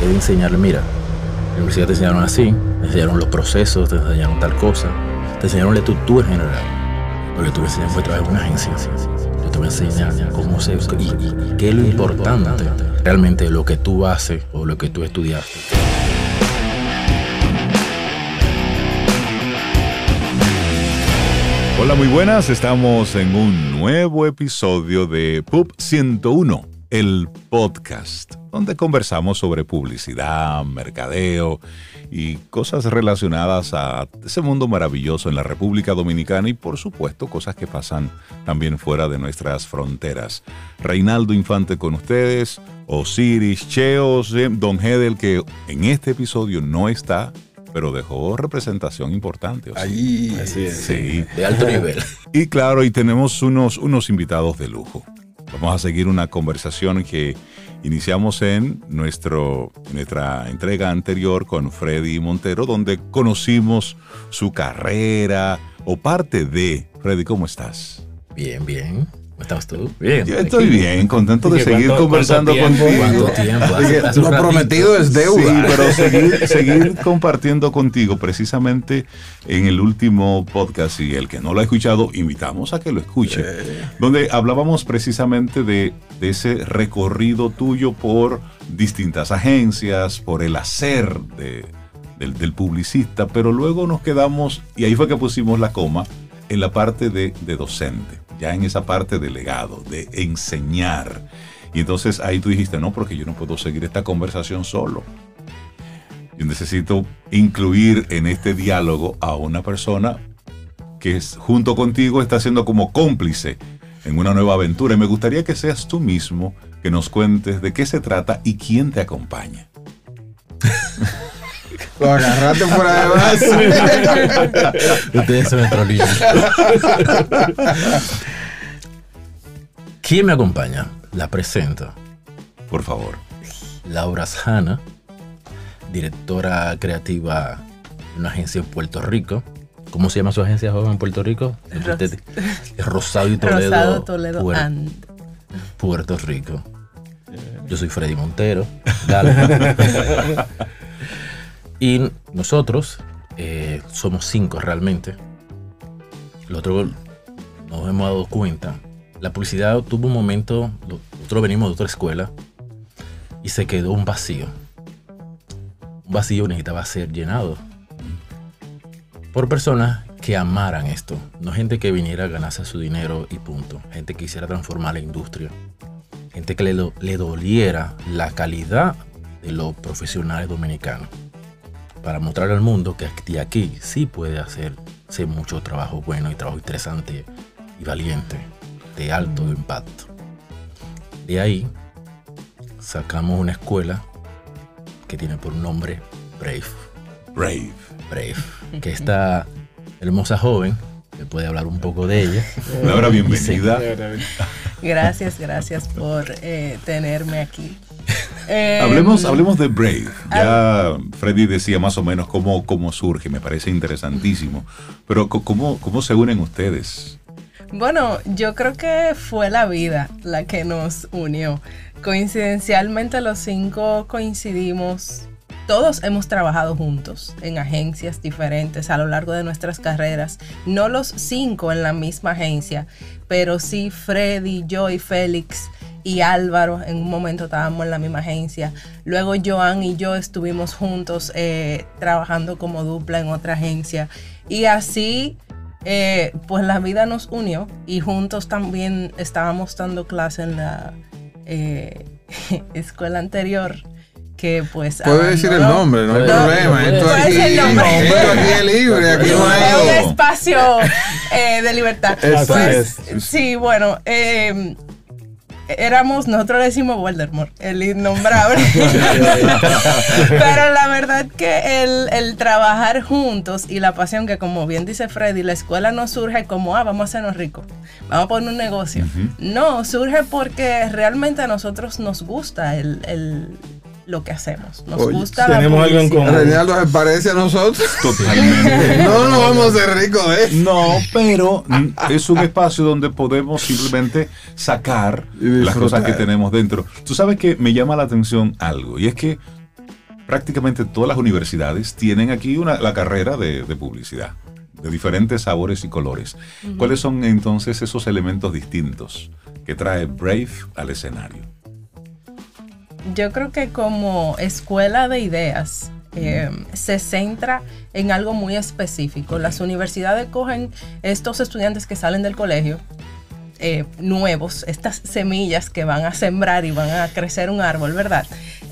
es enseñarle, mira, en la universidad te enseñaron así, te enseñaron los procesos, te enseñaron tal cosa, te enseñaron la estructura general. Lo que tú me enseñaste fue trabajar en una agencia. Yo te voy a enseñar cómo se y, y qué es lo importante realmente lo que tú haces o lo que tú estudiaste. Hola, muy buenas. Estamos en un nuevo episodio de PUB 101, el podcast, donde conversamos sobre publicidad, mercadeo y cosas relacionadas a ese mundo maravilloso en la República Dominicana y por supuesto cosas que pasan también fuera de nuestras fronteras. Reinaldo Infante con ustedes, Osiris, Cheos, Don Hedel que en este episodio no está, pero dejó representación importante. Ahí, así es, sí. de alto nivel. Y claro, y tenemos unos, unos invitados de lujo. Vamos a seguir una conversación que iniciamos en nuestro, nuestra entrega anterior con Freddy Montero, donde conocimos su carrera o parte de. Freddy, ¿cómo estás? Bien, bien. ¿Cómo estás tú? Bien. Yo estoy bien, contento de seguir conversando contigo. ¿Cuánto tiempo? Lo prometido es deuda. Sí, pero seguir, seguir compartiendo contigo precisamente en el último podcast y el que no lo ha escuchado, invitamos a que lo escuche, donde hablábamos precisamente de, de ese recorrido tuyo por distintas agencias, por el hacer de, del, del publicista, pero luego nos quedamos, y ahí fue que pusimos la coma, en la parte de, docente ya en esa parte de legado, de enseñar. Y entonces ahí tú dijiste, no, porque yo no puedo seguir esta conversación solo. Yo necesito incluir en este diálogo a una persona que es, junto contigo está siendo como cómplice en una nueva aventura. Y me gustaría que seas tú mismo que nos cuentes de qué se trata y quién te acompaña. Lo agarraste fuera de base. Ustedes son trolillos. ¿Quién me acompaña? La presento. Por favor. Laura Sana, directora creativa de una agencia en Puerto Rico. ¿Cómo se llama su agencia joven en Puerto Rico? Ros Rosado y Toledo. Rosado, Toledo Puer and. Puerto Rico. Yo soy Freddy Montero. y nosotros eh, somos cinco realmente. Otro nos hemos dado cuenta. La publicidad tuvo un momento, nosotros venimos de otra escuela y se quedó un vacío. Un vacío necesitaba ser llenado por personas que amaran esto, no gente que viniera a ganarse su dinero y punto, gente que quisiera transformar la industria, gente que le doliera la calidad de los profesionales dominicanos, para mostrar al mundo que de aquí sí puede hacerse mucho trabajo bueno y trabajo interesante y valiente, de alto impacto. De ahí sacamos una escuela que tiene por nombre Brave. Brave. Brave. Que esta hermosa joven, me puede hablar un poco de ella. Laura, bienvenida. Gracias, gracias por eh, tenerme aquí. Eh, hablemos, hablemos de Brave. Ya Freddy decía más o menos cómo, cómo surge, me parece interesantísimo. Pero ¿cómo, ¿cómo se unen ustedes? Bueno, yo creo que fue la vida la que nos unió. Coincidencialmente los cinco coincidimos todos hemos trabajado juntos en agencias diferentes a lo largo de nuestras carreras. No los cinco en la misma agencia, pero sí Freddy, yo y Félix y Álvaro en un momento estábamos en la misma agencia. Luego Joan y yo estuvimos juntos eh, trabajando como dupla en otra agencia. Y así, eh, pues la vida nos unió y juntos también estábamos dando clase en la eh, escuela anterior que pues puede decir el nombre no hay No, problema puede esto aquí, el nombre. esto aquí es libre aquí no es un hay espacio eh, de libertad. Pues, sí, bueno, eh, éramos, nosotros le decimos Voldemort, el innombrable. Pero la verdad que el, el trabajar juntos y la pasión que como bien dice Freddy, la escuela no surge como, ah, vamos a hacernos ricos, vamos a poner un negocio. No, surge porque realmente a nosotros nos gusta el, el lo que hacemos. Nos Oye, gusta la tenemos algo en común. Reinaldo se parece a nosotros Totalmente. no nos vamos a ser ricos de eso No, pero es un espacio donde podemos simplemente sacar las cosas que tenemos dentro. Tú sabes que me llama la atención algo, y es que prácticamente todas las universidades tienen aquí una, la carrera de, de publicidad, de diferentes sabores y colores. ¿Cuáles son entonces esos elementos distintos que trae Brave al escenario? Yo creo que como escuela de ideas eh, se centra en algo muy específico. Las universidades cogen estos estudiantes que salen del colegio, eh, nuevos, estas semillas que van a sembrar y van a crecer un árbol, ¿verdad?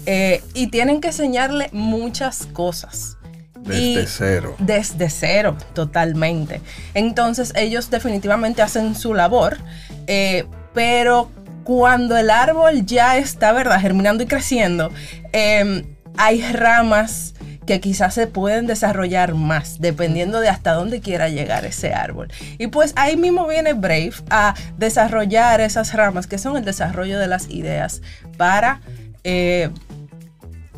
Eh, y tienen que enseñarle muchas cosas. Desde Y- cero. Desde cero, totalmente. Entonces ellos definitivamente hacen su labor, eh, pero cuando el árbol ya está, ¿verdad?, germinando y creciendo, eh, hay ramas que quizás se pueden desarrollar más, dependiendo de hasta dónde quiera llegar ese árbol. Y pues ahí mismo viene Brave a desarrollar esas ramas, que son el desarrollo de las ideas para... eh,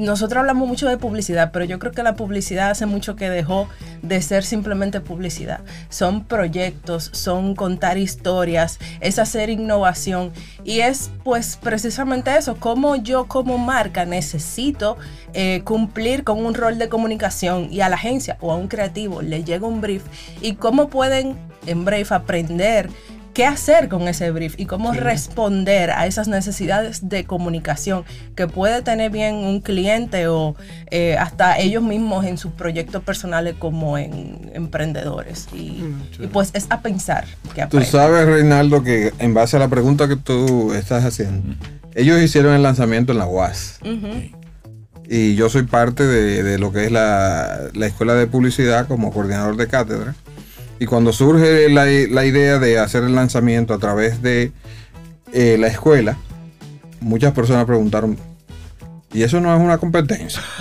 nosotros hablamos mucho de publicidad, pero yo creo que la publicidad hace mucho que dejó de ser simplemente publicidad. Son proyectos, son contar historias, es hacer innovación y es pues precisamente eso, cómo yo como marca necesito eh, cumplir con un rol de comunicación y a la agencia o a un creativo le llega un brief y cómo pueden en Brave aprender qué hacer con ese brief y cómo responder a esas necesidades de comunicación que puede tener bien un cliente o eh, hasta ellos mismos en sus proyectos personales como en emprendedores. Y, y pues es a pensar que Tú sabes, Reinaldo, que en base a la pregunta que tú estás haciendo, ellos hicieron el lanzamiento en la UAS. Y yo soy parte de, de lo que es la, la escuela de publicidad como coordinador de cátedra. Y cuando surge la, la idea de hacer el lanzamiento a través de eh, la escuela, muchas personas preguntaron, ¿y eso no es una competencia?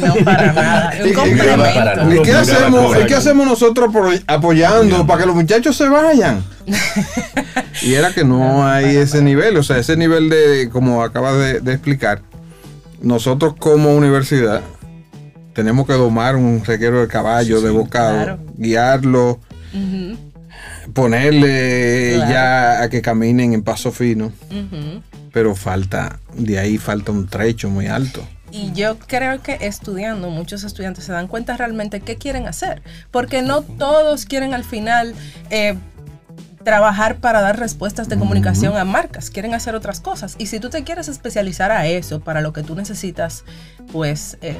no, para nada. ¿Y- un y- complemento. para nada. ¿Y qué hacemos. ¿y qué hacemos nosotros apro- apoyando para que los muchachos se vayan? y era que no hay ese nivel, o sea, ese nivel de, como acabas de, de explicar, nosotros como universidad tenemos que domar un reguero de caballo, Sí, de bocado, Claro. guiarlo, ponerle Claro. ya a que caminen en paso fino, pero falta, de ahí falta un trecho muy alto. Y yo creo que estudiando, muchos estudiantes se dan cuenta realmente qué quieren hacer. Porque no todos quieren al final eh, trabajar para dar respuestas de comunicación a marcas. Quieren hacer otras cosas. Y si tú te quieres especializar a eso, para lo que tú necesitas, pues eh,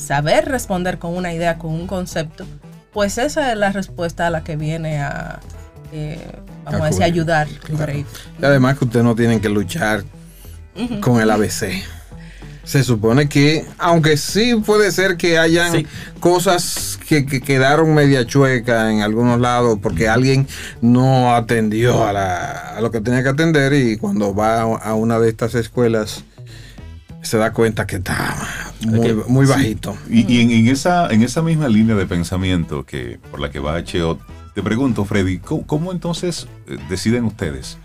saber responder con una idea, con un concepto, pues esa es la respuesta a la que viene a, eh, vamos a decir, cubrir. ayudar. Claro. Brave. Y además que ustedes no tienen que luchar con el ABC. Se supone que, aunque sí puede ser que hayan Sí. cosas que, que quedaron media chueca en algunos lados porque alguien no atendió a, la- a lo que tenía que atender y cuando va a a una de estas escuelas se da cuenta que está muy, Sí. bajito. Y, y en, en esa, en esa misma línea de pensamiento que por la que va HO, te pregunto, Freddy, ¿cómo, cómo entonces eh, deciden ustedes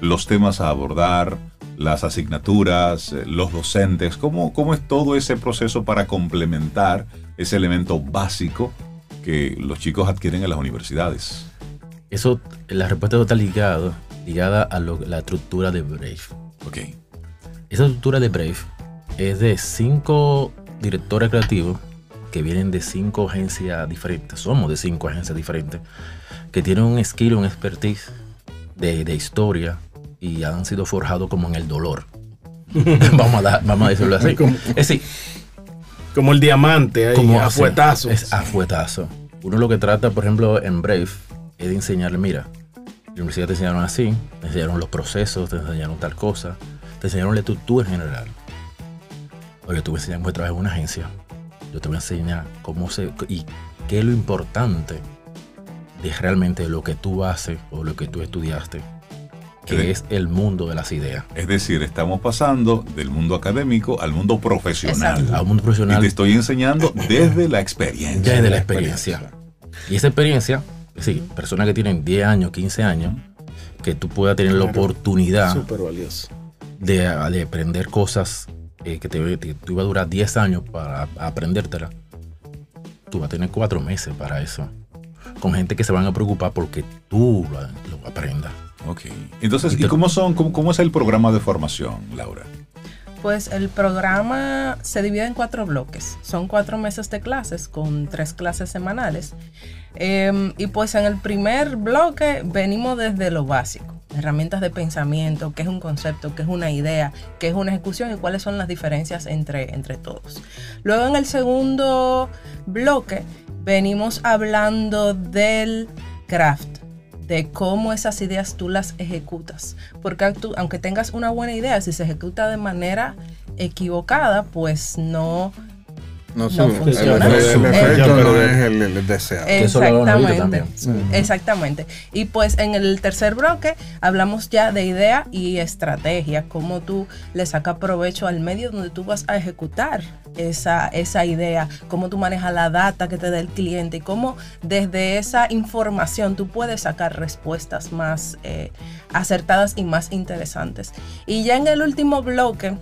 los temas a abordar, las asignaturas, eh, los docentes? ¿Cómo, ¿Cómo es todo ese proceso para complementar ese elemento básico que los chicos adquieren en las universidades? Eso, la respuesta está ligada, ligada a lo- la estructura de Brave. Ok. Esa estructura de Brave es de cinco directores creativos que vienen de cinco agencias diferentes. Somos de cinco agencias diferentes que tienen un skill, un expertise de, de historia y han sido forjados como en el dolor. vamos, a dar- vamos a decirlo así. Como- Es decir, Como el diamante ahí, como a así, fuetazos. Es a fuetazo. Uno lo que trata, por ejemplo, en Brave, es de enseñarle, mira, en la universidad te enseñaron así, te enseñaron los procesos, te enseñaron tal cosa, te enseñaron la estructura en general. Oye, tú me enseñas cómo trabajar en una agencia. Yo te voy a enseñar cómo se... y qué es lo importante de realmente lo que tú haces o lo que tú estudiaste, que Sí. es el mundo de las ideas. Es decir, estamos pasando del mundo académico al mundo profesional. Exacto. A un mundo Y profesional te estoy enseñando desde la experiencia. Ya de la experiencia. Y esa experiencia, es decir, personas que tienen 10 años, 15 años, que tú puedas tener la oportunidad Súper valioso. de, de aprender cosas eh, que te, te iba a durar 10 años para aprendértela. Tú vas a tener 4 meses para eso. Con gente que se van a preocupar porque tú lo, lo aprendas. Ok. Entonces, Y ¿y te- cómo son, cómo, cómo es el programa de formación, Laura? Pues el programa se divide en cuatro bloques. Son cuatro meses de clases con tres clases semanales. Em, y pues en el primer bloque venimos desde lo básico. Herramientas de pensamiento, qué es un concepto, qué es una idea, qué es una ejecución y cuáles son las diferencias entre, entre todos. Luego en el segundo bloque venimos hablando del craft, de cómo esas ideas tú las ejecutas. Porque aunque tengas una buena idea, si se ejecuta de manera equivocada, pues no, no, funciona. El, efecto no es el, deseado. Exactamente. Exactamente. Y pues en el tercer bloque hablamos ya de idea y estrategia, cómo tú le sacas provecho al medio donde tú vas a ejecutar esa, esa idea, cómo tú manejas la data que te da el cliente y cómo desde esa información tú puedes sacar respuestas más eh, acertadas y más interesantes. Y ya en el último bloque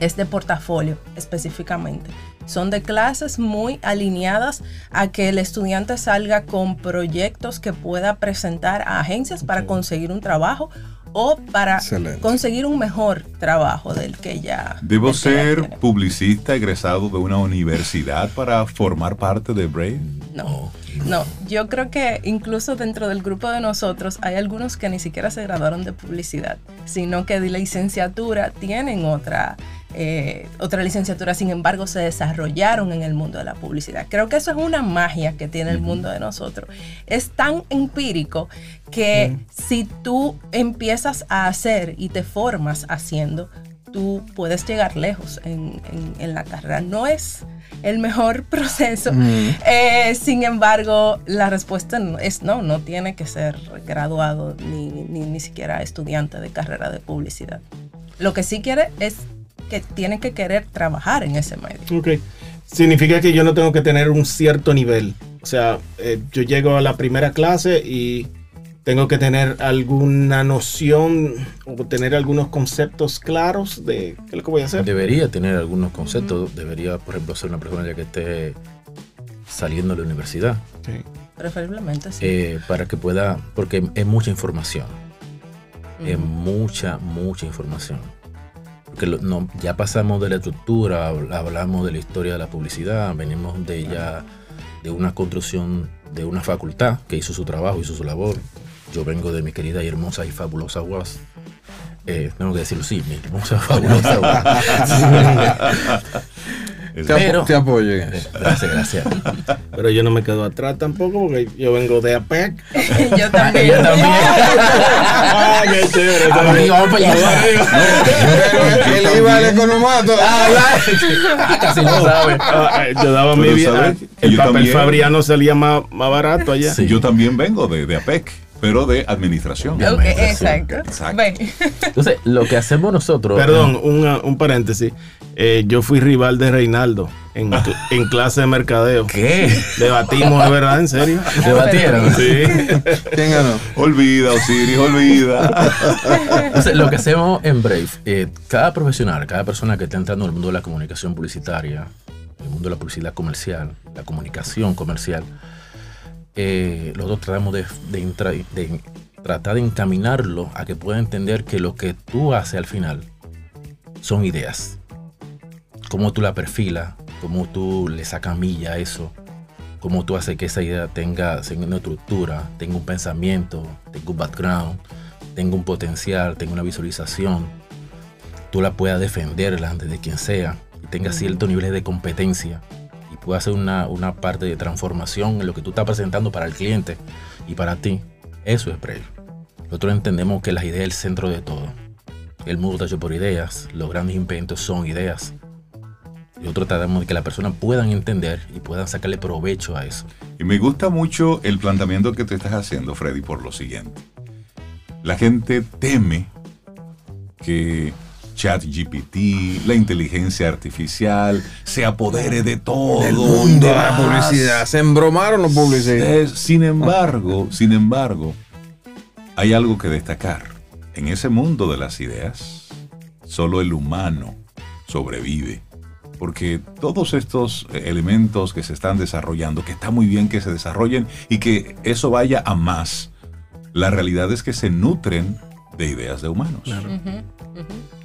es de portafolio específicamente son de clases muy alineadas a que el estudiante salga con proyectos que pueda presentar a agencias para conseguir un trabajo o para conseguir un mejor trabajo del que ya. ¿Debo ser publicista egresado de una universidad para formar parte de Brave? No, no. Yo creo que incluso dentro del grupo de nosotros hay algunos que ni siquiera se graduaron de publicidad, sino que de licenciatura tienen otra eh, otra licenciatura, sin embargo, se desarrollaron en el mundo de la publicidad. Creo que eso es una magia que tiene el mundo de nosotros. Es tan empírico que si tú empiezas a hacer y te formas haciendo, tú puedes llegar lejos en, la carrera. No es el mejor proceso. Eh, sin embargo, la respuesta es no, no tiene que ser graduado ni, ni, ni siquiera estudiante de carrera de publicidad. Lo que sí quiere es que tienen que querer trabajar en ese medio. Ok. Significa que yo no tengo que tener un cierto nivel. O sea, eh, yo llego a la primera clase y tengo que tener alguna noción o tener algunos conceptos claros de qué es lo que voy a hacer. Debería tener algunos conceptos. Debería, por ejemplo, ser una persona ya que esté saliendo de la universidad. Sí. Preferiblemente, sí. Eh, para que pueda, porque es mucha información. Es mucha, mucha información porque no, ya pasamos de la estructura, hablamos de la historia de la publicidad, venimos de ya de una construcción de una facultad que hizo su trabajo, hizo su labor. Yo vengo de mi querida y hermosa y fabulosa UAS. Eh, tengo que decirlo, sí, mi hermosa fabulosa UAS. Pero, te apoyo Gracias, gracias. Pero yo no me quedo atrás tampoco porque yo vengo de APEC. yo también. yo también. ah, qué chévere. vamos para allá. Él iba al economato. Ah, casi no sabe. Ah, yo daba mi vida. El papel fabriano salía más, más barato allá. Yo también vengo de, de APEC pero de administración. exacto. Entonces, lo que hacemos nosotros. Perdón, un, un paréntesis. Eh, yo fui rival de Reinaldo en, en, clase de mercadeo. ¿Qué? Debatimos, de verdad, en serio. ¿Debatieron? Sí. ¿Quién ganó? Olvida, Osiris, olvida. Entonces, lo que hacemos en Brave, eh, cada profesional, cada persona que está entrando en el mundo de la comunicación publicitaria, el mundo de la publicidad comercial, la comunicación comercial, eh, nosotros tratamos de, de, tratar de encaminarlo a que pueda entender que lo que tú haces al final son ideas. Cómo tú la perfilas, cómo tú le sacas milla a eso, cómo tú haces que esa idea tenga, una estructura, tenga un pensamiento, tenga un background, tenga un potencial, tenga una visualización, tú la puedas defender delante de quien sea y tenga ciertos niveles de competencia puede hacer una, una, parte de transformación en lo que tú estás presentando para el cliente y para ti. Eso es Brave. Nosotros entendemos que las ideas es el centro de todo. El mundo está hecho por ideas, los grandes inventos son ideas. Nosotros tratamos de que las personas puedan entender y puedan sacarle provecho a eso. Y me gusta mucho el planteamiento que te estás haciendo, Freddy, por lo siguiente. La gente teme que ChatGPT, la inteligencia artificial, se apodere de todo. El mundo de la publicidad. ¿Se embromaron los publicistas? sin embargo, sin embargo, hay algo que destacar. En ese mundo de las ideas, solo el humano sobrevive. Porque todos estos elementos que se están desarrollando, que está muy bien que se desarrollen y que eso vaya a más, la realidad es que se nutren de ideas de humanos.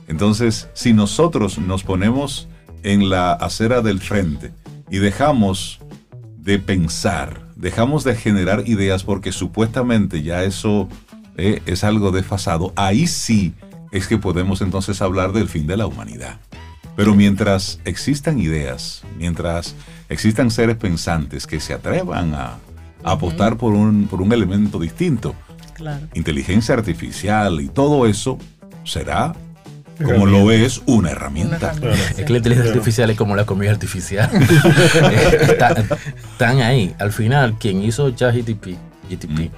Entonces, si nosotros nos ponemos en la acera del frente y dejamos de pensar, dejamos de generar ideas porque supuestamente ya eso eh, es algo desfasado, ahí sí es que podemos entonces hablar del fin de la humanidad. Pero mientras existan ideas, mientras existan seres pensantes que se atrevan a, a apostar por un, por un elemento distinto, Claro. inteligencia artificial y todo eso será, como lo es, una herramienta. Es que la inteligencia artificial es como la comida artificial. Está- están ahí. Al final, quien hizo ChatGPT GTP,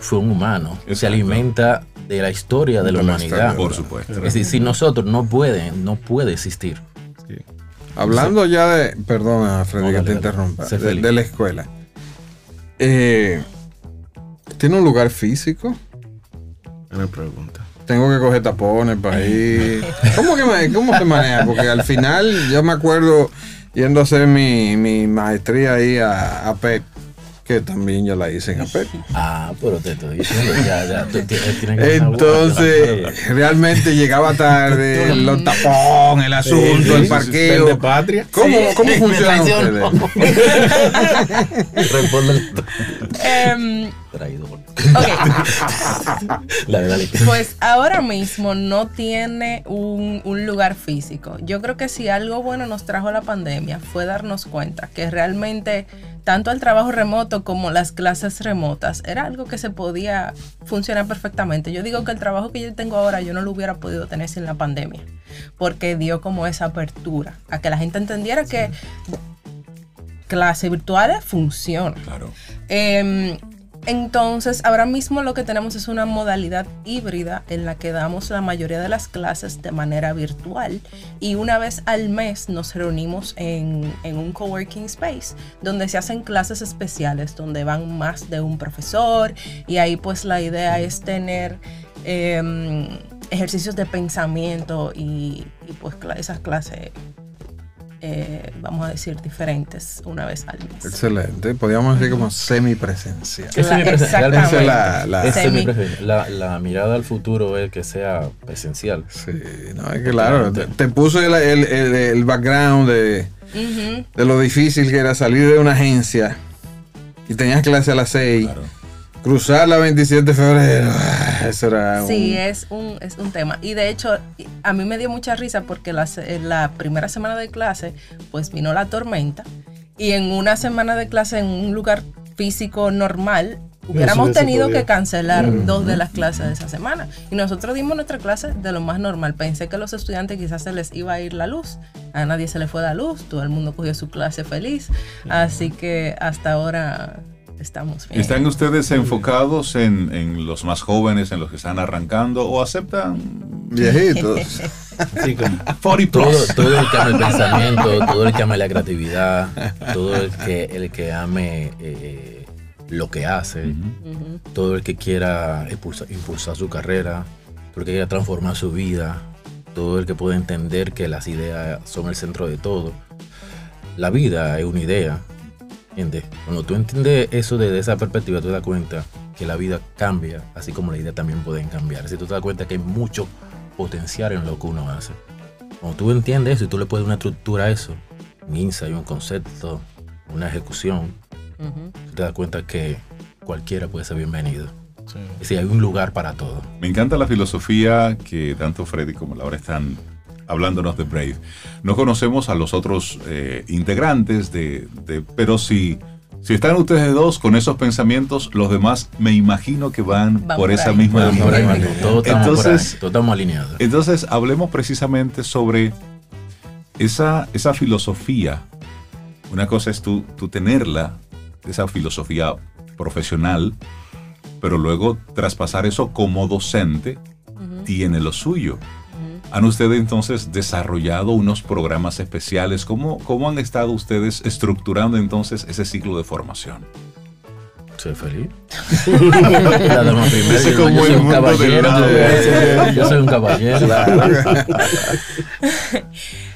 fue un humano. Se alimenta de la historia de la De la humanidad. Por supuesto. Es decir, sin nosotros no puede, no puede existir. Hablando ya de. Perdona, Freddy, No, que te interrumpa. De la escuela. Eh, ¿Tiene un lugar físico? Una pregunta. Tengo que coger tapones para ir. ¿Cómo, que me- ¿Cómo se maneja? Porque al final yo me acuerdo yendo a hacer mi, mi maestría ahí a, a PEP, que también yo la hice en APEP. Ah, pero te estoy diciendo, ya, ya, tú tienes, tienes que Entonces, realmente llegaba tarde, los tapón, el asunto, sí, el sí, parqueo. ¿De patria? ¿Cómo, Sí, cómo funciona ustedes? Responde Em, traidor. Ok, Pues ahora mismo no tiene un, un lugar físico. Yo creo que si algo bueno nos trajo la pandemia fue darnos cuenta que realmente tanto el trabajo remoto como las clases remotas era algo que se podía funcionar perfectamente. Yo digo que el trabajo que yo tengo ahora yo no lo hubiera podido tener sin la pandemia, porque dio como esa apertura a que la gente entendiera que clases virtuales funcionan. Claro. Em, entonces, ahora mismo lo que tenemos es una modalidad híbrida en la que damos la mayoría de las clases de manera virtual y una vez al mes nos reunimos en, un coworking space donde se hacen clases especiales, donde van más de un profesor y ahí pues la idea es tener em, ejercicios de pensamiento y, y, pues esas clases, eh, vamos a decir, diferentes una vez al mes. Excelente. Podríamos decir como semipresencial. Es mi La- presen- realmente Esa es la- la- esa es mi Semi. preferencia. La, la mirada al futuro es que sea presencial. Sí, no, es que claro, te, te puso el, el- el- el background de, de lo difícil que era salir de una agencia y tenías clase a las 6, Claro. Cruzar la 27 de febrero. ah, Eso era Sí, es un, es un tema. Y de hecho, a mí me dio mucha risa porque la, primera semana de clase, pues vino la tormenta. Y en una semana de clase en un lugar físico normal, hubiéramos tenido que cancelar dos de las clases de esa semana. Y nosotros dimos nuestra clase de lo más normal. Pensé que a los estudiantes quizás se les iba a ir la luz. A nadie se le fue la luz. Todo el mundo cogió su clase feliz. Así que hasta ahora estamos bien. ¿Están ustedes enfocados en, en los más jóvenes, en los que están arrancando o aceptan viejitos. Como. 40 Todo, plus? todo el que ame el pensamiento, todo el que ame la creatividad, todo el que, el que ame eh, lo que hace, Ujú. Ujú. todo el que quiera impulsar, impulsar su carrera, todo el que quiera transformar su vida, todo el que pueda entender que las ideas son el centro de todo. La vida es una idea, ¿entiendes? Cuando tú entiendes eso desde esa perspectiva, tú te das cuenta que la vida cambia, así como las ideas también pueden cambiar. Si tú te das cuenta que hay mucho potencial en lo que uno hace. Cuando tú entiendes eso y tú le puedes dar una estructura a eso, un insight, un concepto, una ejecución, tú te das cuenta que cualquiera puede ser bienvenido. Sí. Es decir, hay un lugar para todo. Me encanta la filosofía que tanto Freddy como Laura están hablándonos de Brave. No conocemos a los otros eh, integrantes, de, de- pero si, si están ustedes dos con esos pensamientos, los demás me imagino que van, Van por por esa ahí. misma por ahí, todos por Entonces- ahí, todos estamos alineados. Entonces, hablemos precisamente sobre esa, esa filosofía. Una cosa es tú, tú tenerla, esa filosofía profesional, pero luego traspasar eso como docente tiene lo suyo. ¿Han ustedes entonces desarrollado unos programas especiales? ¿Cómo, ¿Cómo han estado ustedes estructurando entonces ese ciclo de formación? Soy feliz. Yo, como yo soy el un caballero. Yo soy un caballero.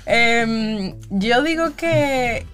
Em, yo digo que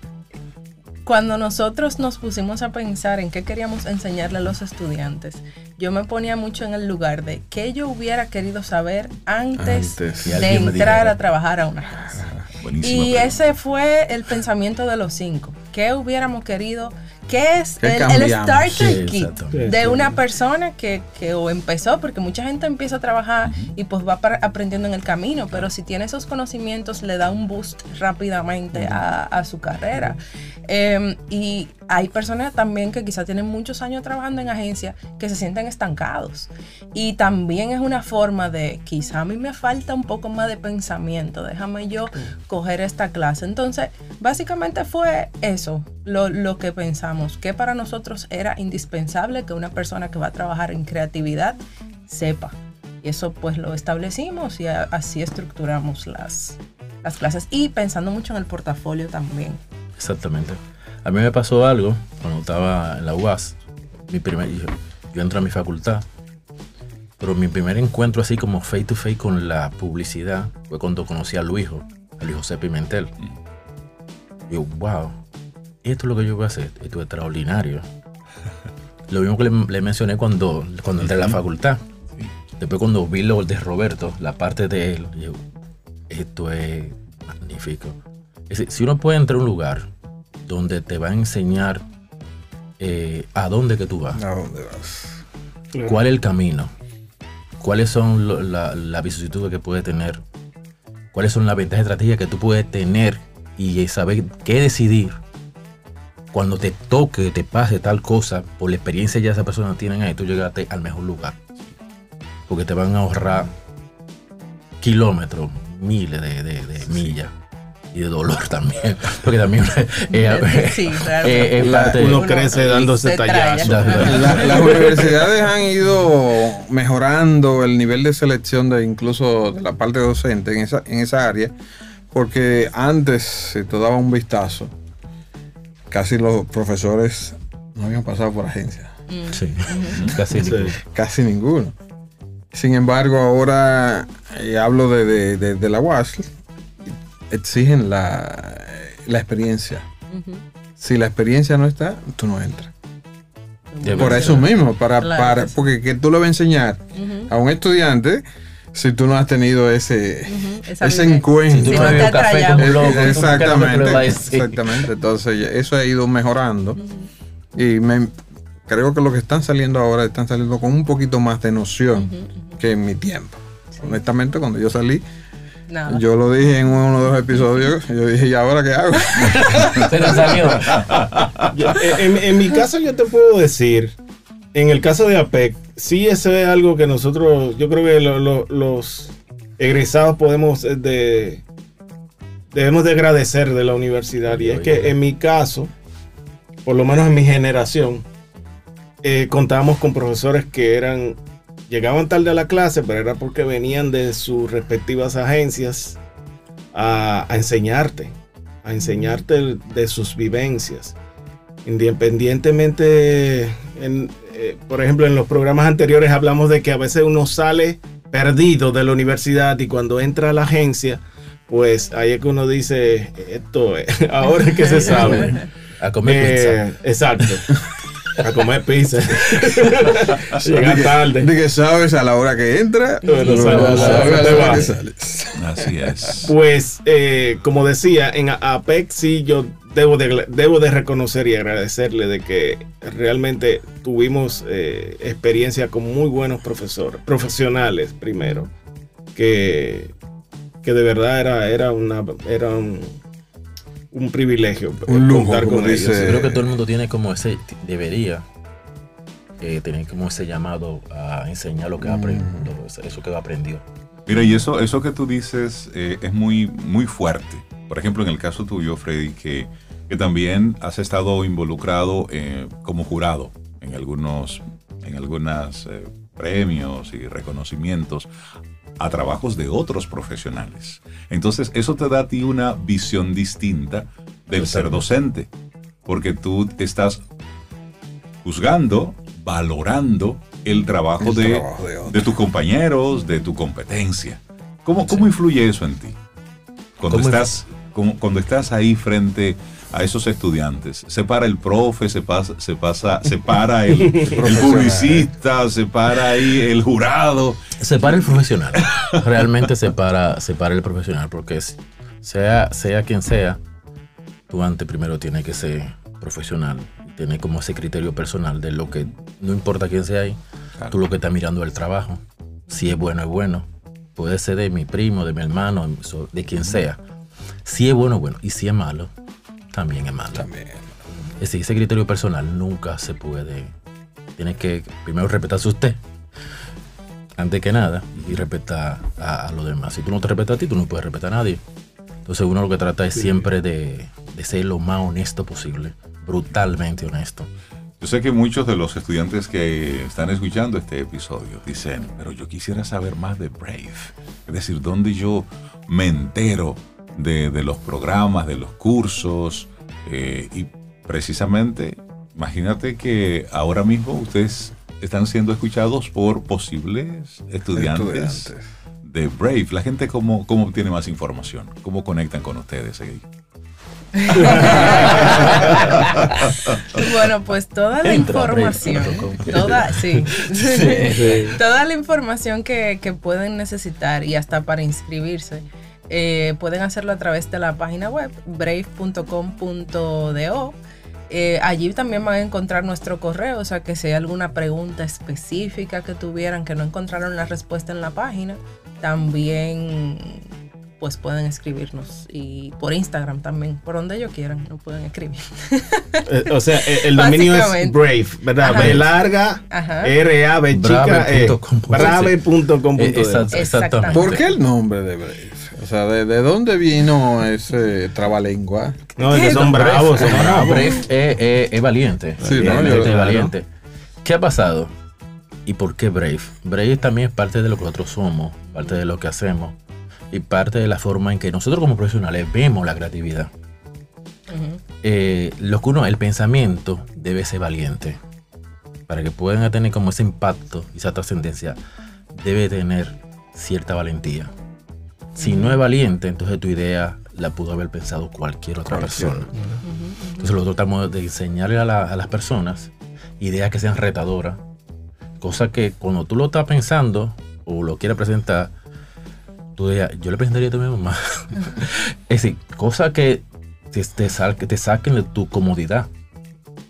cuando nosotros nos pusimos a pensar en qué queríamos enseñarle a los estudiantes, yo me ponía mucho en el lugar de qué yo hubiera querido saber antes, de entrar a trabajar a una casa. Y pregunta. ese fue el pensamiento de los cinco. ¿Qué hubiéramos querido? ¿Qué es ¿Qué el, el starter Sí, kit exacto. de una persona que, que o empezó? Porque mucha gente empieza a trabajar y pues va para- aprendiendo en el camino, pero si tiene esos conocimientos le da un boost rápidamente a, a su carrera. Eh, y hay personas también que quizás tienen muchos años trabajando en agencia que se sienten estancados. Y también es una forma de, quizá a mí me falta un poco más de pensamiento, déjame yo coger esta clase. Entonces, básicamente fue eso lo, lo que pensamos, que para nosotros era indispensable que una persona que va a trabajar en creatividad sepa. Y eso pues lo establecimos y así estructuramos las, las clases. Y pensando mucho en el portafolio también. Exactamente. A mí me pasó algo cuando estaba en la UAS. Mi primer, yo, yo entré a mi facultad, pero mi primer encuentro así como face to face con la publicidad fue cuando conocí a Luijo, a Luis José Pimentel. Yo, wow, esto es lo que yo voy a hacer, esto es extraordinario. Lo mismo que le, le mencioné cuando, cuando entré a la facultad. Después cuando vi lo de Roberto, la parte de él, yo, esto es magnífico. Es decir, si uno puede entrar a un lugar donde te va a enseñar eh, a dónde que tú vas, ¿A dónde vas? cuál es el camino, cuáles son lo- la- las vicisitudes que puede tener, cuáles son las ventajas estratégicas que tú puedes tener y saber qué decidir cuando te toque, te pase tal cosa, por la experiencia ya esa persona tiene ahí, tú llegaste al mejor lugar. Porque te van a ahorrar kilómetros, miles de, de- de millas y de dolor también. Porque también eh, Sí, eh, La- parte- Uno Uno crece dándose se tallazos. La- las universidades han ido mejorando el nivel de selección de incluso de la parte docente en esa, en esa área, porque antes, si tú dabas un vistazo, casi los profesores no habían pasado por agencia, Sí, casi Sí. ninguno. casi ninguno. Sin embargo, ahora eh, hablo de, de- de- de la UAS, exigen la, la experiencia. Si la experiencia no está, tú no entras. Por eso mismo, para, Claro para, porque que tú le vas a enseñar a un estudiante si tú no has tenido ese, ese encuentro. Si tú Sí, no no te bebes ha café como un loco, ¿cómo que no exactamente, exactamente. Entonces, eso ha ido mejorando. Y me, creo que los que están saliendo ahora están saliendo con un poquito más de noción que en mi tiempo. Honestamente, cuando yo salí, Nada. yo lo dije en uno de los episodios, yo dije, ¿y ahora qué hago? Se te salió. Yo- en, en mi caso yo te puedo decir, en el caso de APEC, sí eso es algo que nosotros, yo creo que lo- lo- los egresados podemos eh, de, debemos de agradecer de la universidad. Y es que en mi caso, por lo menos en mi generación, eh, contábamos con profesores que eran, llegaban tarde a la clase, pero era porque venían de sus respectivas agencias a, a enseñarte, a enseñarte de sus vivencias. Independientemente, en, eh, por ejemplo, en los programas anteriores hablamos de que a veces uno sale perdido de la universidad y cuando entra a la agencia, pues ahí es que uno dice, esto es, ahora es que se sabe. A comer Eh, exacto. A comer pizza. Llegar tarde. De que sabes a la hora que entra, Bueno, a la sabes hora a que la hora vas. que sales. Así es. Pues, eh, como decía, en APEC sí yo debo de, debo de reconocer y agradecerle de que realmente tuvimos eh, experiencia con muy buenos profesores, profesionales primero, que, que de verdad era, era, una, era un, un privilegio Un lujo, contar con dice- ellos. Creo que todo el mundo tiene como ese, debería eh, tener como ese llamado a enseñar lo que aprendió, eso que aprendió. Mira, y eso, eso que tú dices eh, es muy, muy fuerte. Por ejemplo, en el caso tuyo, Freddy, que, que también has estado involucrado eh, como jurado en algunos en algunas eh, premios y reconocimientos a trabajos de otros profesionales. Entonces, eso te da a ti una visión distinta del ser docente, porque tú estás juzgando, valorando el trabajo, El de, trabajo de tus compañeros, de tu competencia. ¿Cómo, cómo influye eso en ti? Cuando ¿Cómo estás como cuando estás ahí frente a esos estudiantes. Se para el profe, se pasa, se pasa, se para el, el publicista, se para ahí el jurado. Se para el profesional. Realmente se para, se para el profesional, porque es- sea, sea quien sea, tú antes primero tienes que ser profesional, tener como ese criterio personal de lo que, no importa quién sea ahí, Claro. tú lo que estás mirando es el trabajo. Si es bueno, es bueno. Puede ser de mi primo, de mi hermano, de quien sea. Si es bueno, bueno. Y si es malo, también es malo. También. Es decir, ese criterio personal nunca se puede. Tiene que primero respetarse usted, antes que nada, y respetar a, a los demás. Si tú no te respetas a ti, tú no puedes respetar a nadie. Entonces uno lo que trata es siempre de, de ser lo más honesto posible, brutalmente honesto. Yo sé que muchos de los estudiantes que están escuchando este episodio dicen, pero yo quisiera saber más de Brave. Es decir, dónde yo me entero de, de los programas, de los cursos. eh, y precisamente, imagínate que ahora mismo ustedes están siendo escuchados por posibles estudiantes, Estudiantes. de Brave. La gente, ¿cómo, cómo obtiene más información? ¿Cómo conectan con ustedes? ahí? Bueno, pues toda la Entra información, toda, sí, sí. toda la información que, que pueden necesitar y hasta para inscribirse, eh, pueden hacerlo a través de la página web brave.com.do. Eh, allí también van a encontrar nuestro correo, o sea que si hay alguna pregunta específica que tuvieran que no encontraron la respuesta en la página, también pues pueden escribirnos y por Instagram también, por donde ellos quieran, nos pueden escribir. Eh, O sea, eh, el dominio es. Brave, ¿verdad? Ajá. B larga. R A B chica. Brave.com. Eh, exact- Exactamente. ¿Por qué el nombre de Brave? O sea, ¿de, de dónde vino ese trabalengua? No, es que son Brave, bravos, son no, no, bravos. Brave es, es- es valiente. Sí, ¿no? Realmente Yo- es claro. valiente. ¿Qué ha pasado? ¿Y por qué Brave? Brave también es parte de lo que nosotros somos, parte de lo que hacemos y parte de la forma en que nosotros como profesionales vemos la creatividad. Ujú. Eh, lo que uno, el pensamiento debe ser valiente. Para que puedan tener como ese impacto y esa trascendencia, debe tener cierta valentía. Si no es valiente, entonces tu idea la pudo haber pensado cualquier otra persona. Entonces nosotros tratamos de enseñarle a, la- a las personas ideas que sean retadoras, cosas que cuando tú lo estás pensando o lo quieres presentar, tú digas, yo le presentaría a tu mamá. es decir, cosas que te, te sal- que te saquen de tu comodidad,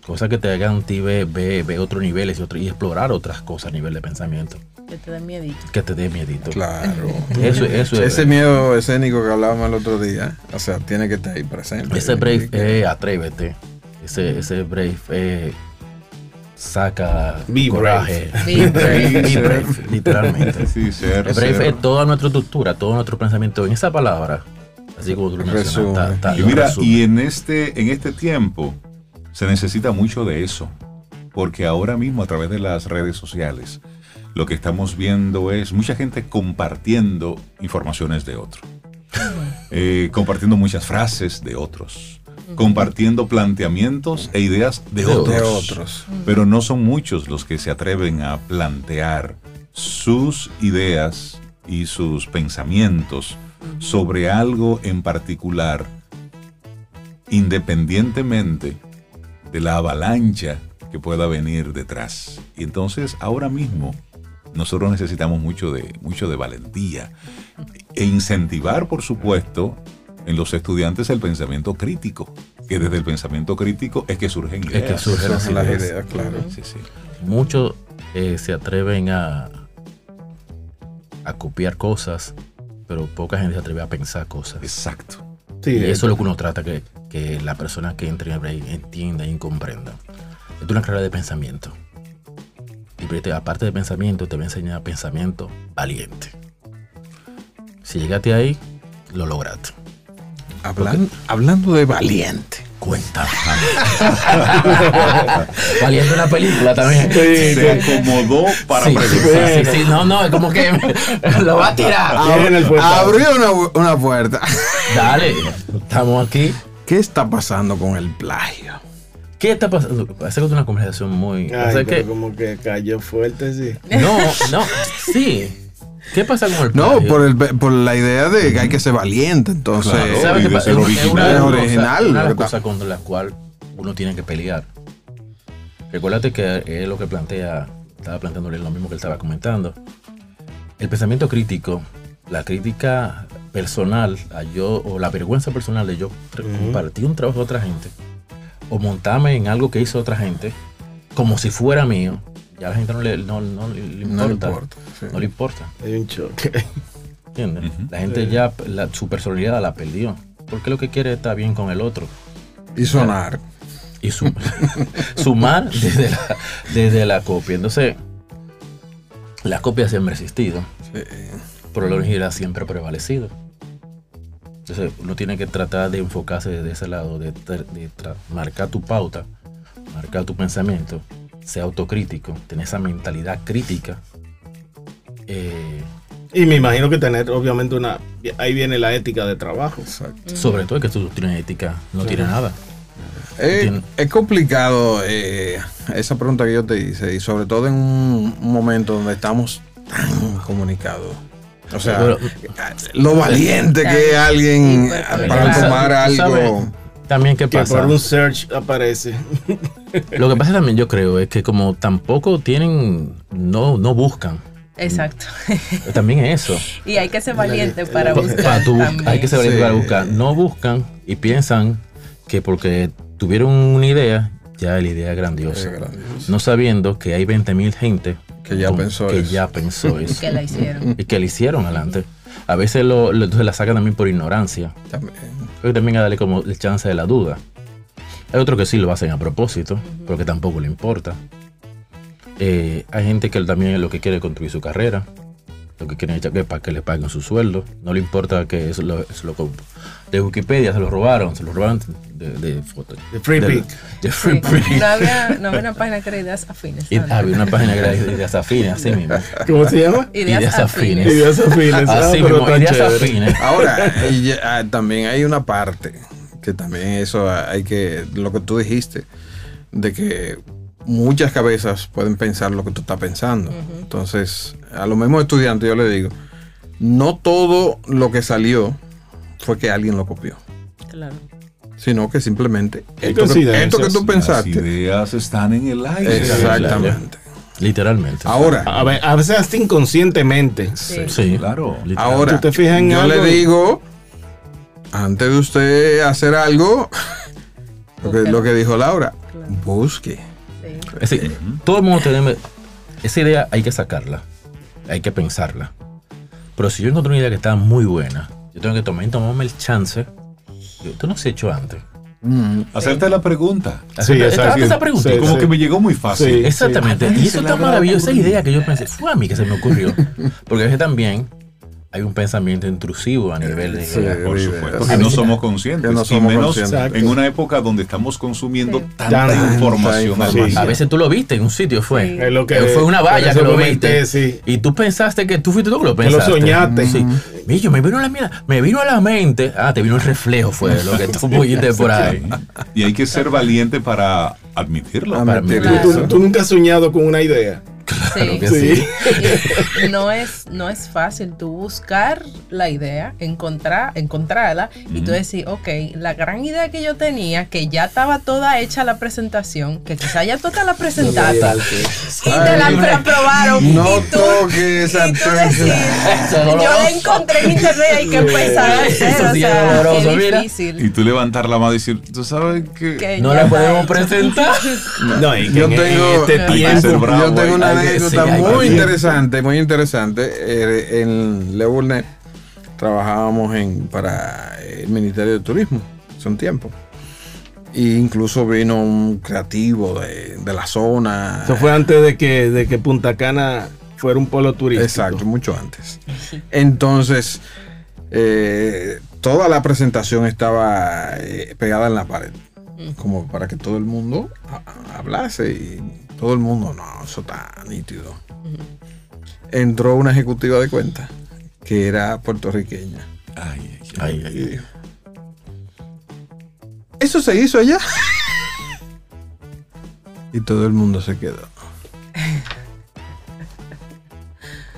cosas que te hagan ti ver, ver- ver otros niveles y, otro- y explorar otras cosas a nivel de pensamiento, Que te den miedito. que te dé miedito. Claro. Eso, eso es. Ese miedo escénico que hablábamos el otro día, o sea, tiene que estar ahí presente. Ese brave es atrévete. Ese, ese brave eh, saca Be coraje. Be brave. Be brave, literalmente. Sí, brave es toda nuestra estructura, todo nuestro pensamiento en esa palabra. Así como tú lo mencionas. Ta- ta- Y mira, resume. y en este, en este tiempo se necesita mucho de eso, porque ahora mismo a través de las redes sociales lo que estamos viendo es mucha gente compartiendo informaciones de otro, Eh, compartiendo muchas frases de otros, compartiendo planteamientos e ideas de, De otros. de otros. Pero no son muchos los que se atreven a plantear sus ideas y sus pensamientos sobre algo en particular, independientemente de la avalancha que pueda venir detrás. Y entonces, ahora mismo, nosotros necesitamos mucho de, mucho de valentía e incentivar, por supuesto, en los estudiantes el pensamiento crítico, que desde el pensamiento crítico es que surgen Es que ideas. surgen las ideas. ideas, claro. Sí, sí. Muchos eh, se atreven a, a copiar cosas, pero poca gente se atreve a pensar cosas. Exacto. Sí, y eso es lo que uno trata que, que la persona que entre en el break entienda y comprenda. Es una carrera de pensamiento. Y pero te- aparte de pensamiento, te va a enseñar pensamiento valiente. Si llegaste ahí, lo lograste. Hablan- hablando de valiente. Cuenta. valiente una película también. Se acomodó para Sí, preguntar. sí, sí, no, no, es como que lo va a tirar. Abrió una, una puerta. Dale, estamos aquí. ¿Qué está pasando con el plagio? ¿Qué está pasando? Parece que es una conversación muy. Ay, o sea pero que- como que cayó fuerte, sí. no, no, sí. ¿Qué pasa con el No, plagio? por, el, por la idea de que hay que ser valiente, entonces. Claro. ¿Sabes de pasa? Es una- original. Es una de las cosas- Original, una de las cosas contra las cuales uno tiene que pelear. Recuérdate que es lo que plantea, estaba planteándole lo mismo que él estaba comentando. El pensamiento crítico, la crítica personal a yo, o la vergüenza personal de yo Ujú. compartir un trabajo de otra gente, o montarme en algo que hizo otra gente, como si fuera mío, ya a la gente no le, no, no le importa. No le importa. sí. No le importa. Hay un choque. ¿Entiendes? La gente ya, la- su personalidad la perdió. Porque lo que quiere es estar bien con el otro. Y sonar. Y sum- sumar desde la, desde la copia. Entonces, la copia siempre ha existido, Sí. pero la originalidad siempre ha prevalecido. Entonces, uno tiene que tratar de enfocarse desde ese lado, de, marcar tu pauta, marcar tu pensamiento, ser autocrítico, tener esa mentalidad crítica. Eh, Y me imagino que tener, obviamente, una. Ahí viene la ética de trabajo. Exacto. sobre todo que tú tienes ética, no tiene nada. Es, Tiene- es complicado eh, esa pregunta que yo te hice, y sobre todo en un, un momento donde estamos tan comunicados. O sea, Pero- lo valiente que es alguien para tomar algo. También, ¿qué Que pasa? por un search aparece. Lo que pasa también, yo creo, es que como tampoco tienen, no, no buscan. Exacto. También es eso. y hay que ser valiente para Pa- buscar. para también. hay que saber Sí. para buscar. No buscan y piensan que porque tuvieron una idea, ya la idea es grandiosa. No sabiendo que hay 20.000 gente Que ya pensó que eso. ya pensó eso. que la hicieron. y que le hicieron adelante. A veces lo, lo- entonces la sacan también por ignorancia. También. También a darle como el chance de la duda. Hay otros que sí lo hacen a propósito, porque tampoco le importa. Eh, hay gente que también lo que quiere es construir su carrera, lo que quiere es que para que le paguen su sueldo. No le importa que eso lo, eso lo de Wikipedia se lo robaron, se lo robaron de, de fotos. De Free Pick. de Free Sí. No, había, no había una página que era ideas afines. Y ¿sabes? había una página que era de ideas afines, así mismo. ¿Cómo se llama? Ideas, Ideas afines. afines. Ideas afines. Ah, Así pero mismo, ideas chévere. afines. Ahora, ya- ah, también hay una parte que también eso hay que, lo que tú dijiste, de que muchas cabezas pueden pensar lo que tú estás pensando. Entonces, a los mismos estudiantes yo les digo, no todo lo que salió fue que alguien lo copió, Claro. sino que simplemente esto que, coincidencias. esto que tú Las pensaste. ideas están en el aire. Exactamente. Literalmente. Ahora, A, ver, a veces hasta inconscientemente. Sí. Sí, Claro. ahora, ¿Tú te fijas en yo algo? le digo, antes de usted hacer algo, lo que, lo que dijo Laura, Claro. busque. Sí. Es decir, todo el mundo tiene esa idea hay que sacarla, hay que pensarla. Pero si yo encuentro una idea que está muy buena, yo tengo que tomar, tomarme el chance. Yo, Esto no se ha hecho antes. Mm, Hacerte la pregunta. Sí, esta- esta pregunta. Sí, Como sí. que me llegó muy fácil. Sí. Exactamente. Sí. Y eso está maravilloso. Esa idea que yo pensé, fue a mí que se me ocurrió. Porque a veces también hay un pensamiento intrusivo a nivel de... Sí. Por Sí, supuesto, sí. que no somos conscientes. Que no y somos menos conscientes. en una época donde estamos consumiendo Sí. tanta Tanta información. información. A día. veces tú lo viste en un sitio, fue. Sí. Es lo que, fue una valla que lo comenté, viste. sí. Y tú pensaste que tú fuiste tú que lo Que lo pensaste. soñaste. Sí. Millo, me vino a la mira, me vino a la mente. Ah, te vino el reflejo, fue lo que tú pudiste por ahí. Y hay que ser valiente para admitirlo. Admitir Para mí. ¿Tú, eso. tú nunca has soñado con una idea. Sí. que Sí. Y no es, no es fácil tú buscar la idea, encontrar, encontrarla y tú decir, ok, la gran idea que yo tenía, que ya estaba toda hecha la presentación, que quizá ya toca la presentaste y te la aprobaron. no y tú, toques esa tú yo la encontré en internet y hay que empezar a Eso hacer. O sí es doloroso, mira. difícil. Y tú levantar la mano y decir, tú sabes que... que No la podemos presentar. No, y que Yo en tengo- este Hay que ser tiempo. bravo, Yo tengo una anécdota sí, muy interesante, muy interesante. Eh, En Le Bournet trabajábamos en, para el Ministerio de Turismo hace un tiempo. E incluso vino un creativo de, de la zona. Eso fue antes de que, de que Punta Cana fuera un polo turístico. Exacto, mucho antes. Entonces, eh, toda la presentación estaba eh, pegada en la pared, como para que todo el mundo hablase y todo el mundo, no, eso está nítido. Entró una ejecutiva de cuenta que era puertorriqueña Ay, ay, ay. Y dijo, ¿eso se hizo allá? y todo el mundo se quedó.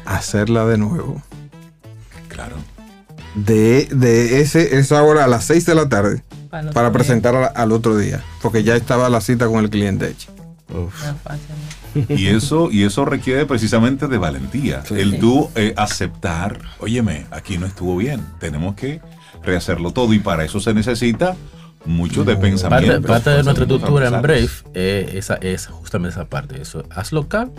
hacerla de nuevo. Claro. De, de ese, esa hora a las 6 de la tarde Para, para presentarla al otro día, porque ya estaba la cita con el cliente hecha. Y eso, y eso requiere precisamente de valentía. Sí. El tú eh, aceptar, óyeme, aquí no estuvo bien, tenemos que rehacerlo todo y para eso se necesita mucho de Parte, pensamiento. parte de nuestra estructura en Brave eh, esa, es justamente esa parte. Eso, haz local,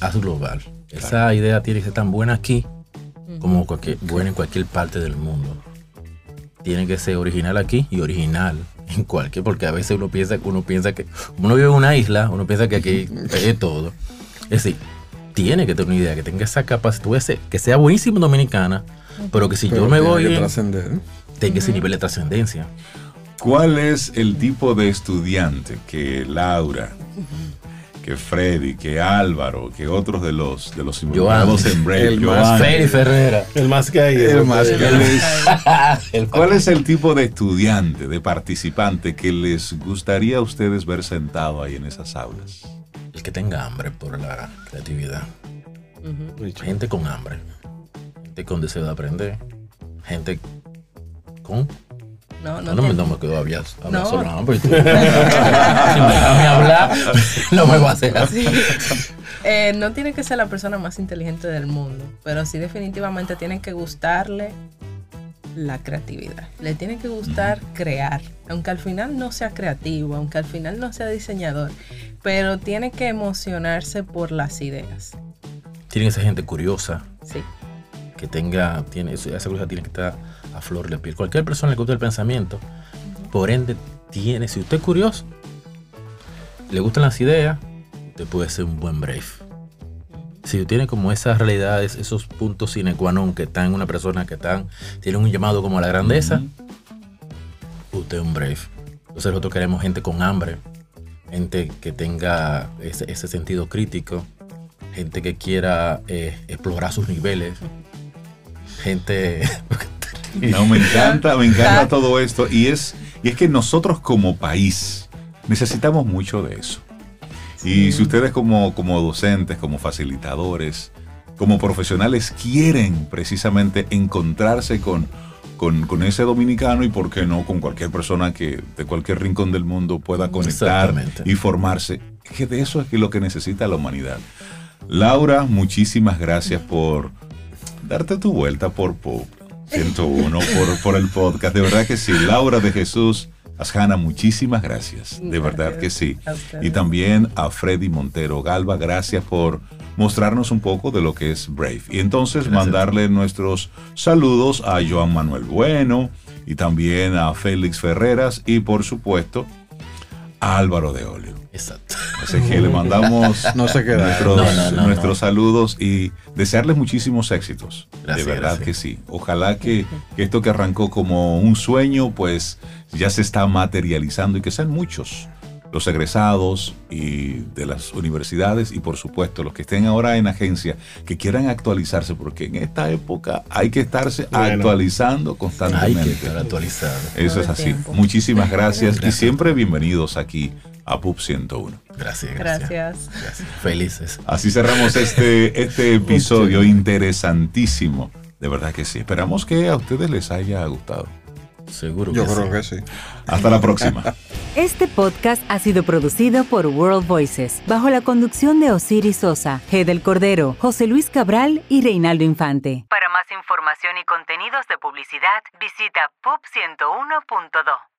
haz global. Esa idea tiene que ser tan buena aquí como cualquier, buena en cualquier parte del mundo. Tiene que ser original aquí y original en cualquier, porque a veces uno piensa que uno piensa que uno vive en una isla, uno piensa que aquí es todo. Es decir, tiene que tener una idea que tenga esa capacidad, que sea buenísimo dominicana, pero que si Pero yo me tiene voy, que en- ¿eh? tenga ese nivel de trascendencia. ¿Cuál es el tipo de estudiante que Laura, que Freddy, que Álvaro, que otros de los de los involucrados en Brave, el Joan, más Feli Ferrera. El más que hay. El más el- que hay. El ¿Cuál es el tipo de estudiante, de participante que les gustaría a ustedes ver sentado ahí en esas aulas? El que tenga hambre por la creatividad. Gente con hambre. Gente con deseo de aprender. Gente con. No, No, no, no, me, no me quedo hablar, hablar No. solo si me dejas hablar, no me va a hacer así. Eh, no tiene que ser la persona más inteligente del mundo, pero sí definitivamente tiene que gustarle la creatividad. Le tiene que gustar crear, aunque al final no sea creativo, aunque al final no sea diseñador, pero tiene que emocionarse por las ideas. Tiene que ser gente curiosa, Sí. que tenga, tiene, esa curiosidad tiene que estar a flor de piel. Cualquier persona le gusta el pensamiento, por ende, tiene, si usted es curioso, le gustan las ideas, usted puede ser un buen brave. Si tiene como esas realidades, esos puntos sine qua non que están en una persona que están, tiene un llamado como a la grandeza, usted es un brave. Entonces nosotros queremos gente con hambre, gente que tenga ese, ese sentido crítico, gente que quiera eh, explorar sus niveles, gente... No, me encanta, me encanta todo esto. Y es, y es que nosotros como país necesitamos mucho de eso. Y si ustedes como, como docentes, como facilitadores, como profesionales quieren precisamente encontrarse con, con, con ese dominicano y por qué no con cualquier persona que de cualquier rincón del mundo pueda conectar y formarse, es que de eso es lo que necesita la humanidad. Laura, muchísimas gracias por darte tu vuelta por Pop 101, por, por el podcast. De verdad que sí. Laura de Jesús, Asjana, muchísimas gracias. De verdad que sí. Y también a Freddy Montero Galva, gracias por mostrarnos un poco de lo que es Brave. Y entonces mandarle nuestros saludos a Joan Manuel Bueno y también a Félix Ferreras y por supuesto a Álvaro de Olio. Exacto. Así que le mandamos No se queda. nuestros, No, no, no, nuestros no. saludos y desearles muchísimos éxitos. Gracias, de verdad gracias. que sí. Ojalá que, que esto que arrancó como un sueño, pues ya se está materializando y que sean muchos los egresados y de las universidades y por supuesto los que estén ahora en agencia que quieran actualizarse porque en esta época hay que estarse Bueno. actualizando Hay que constantemente. estar actualizado. Eso es así. tiempo. Muchísimas gracias, y siempre bienvenidos aquí a PUB 101. Gracias, gracias. Gracias. Gracias. Felices. Así cerramos este, este episodio interesantísimo. De verdad que sí. Esperamos que a ustedes les haya gustado. Seguro Yo que creo sí. que sí. Hasta la próxima. Este podcast ha sido producido por World Voices, bajo la conducción de Osiris Sosa, G. del Cordero, José Luis Cabral y Reinaldo Infante. Para más información y contenidos de publicidad, visita pub101.do.